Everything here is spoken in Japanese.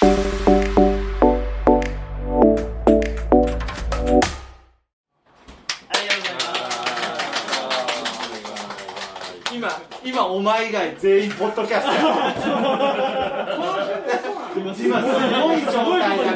今今お前以外全員ポッドキャスト 今すごい状態で。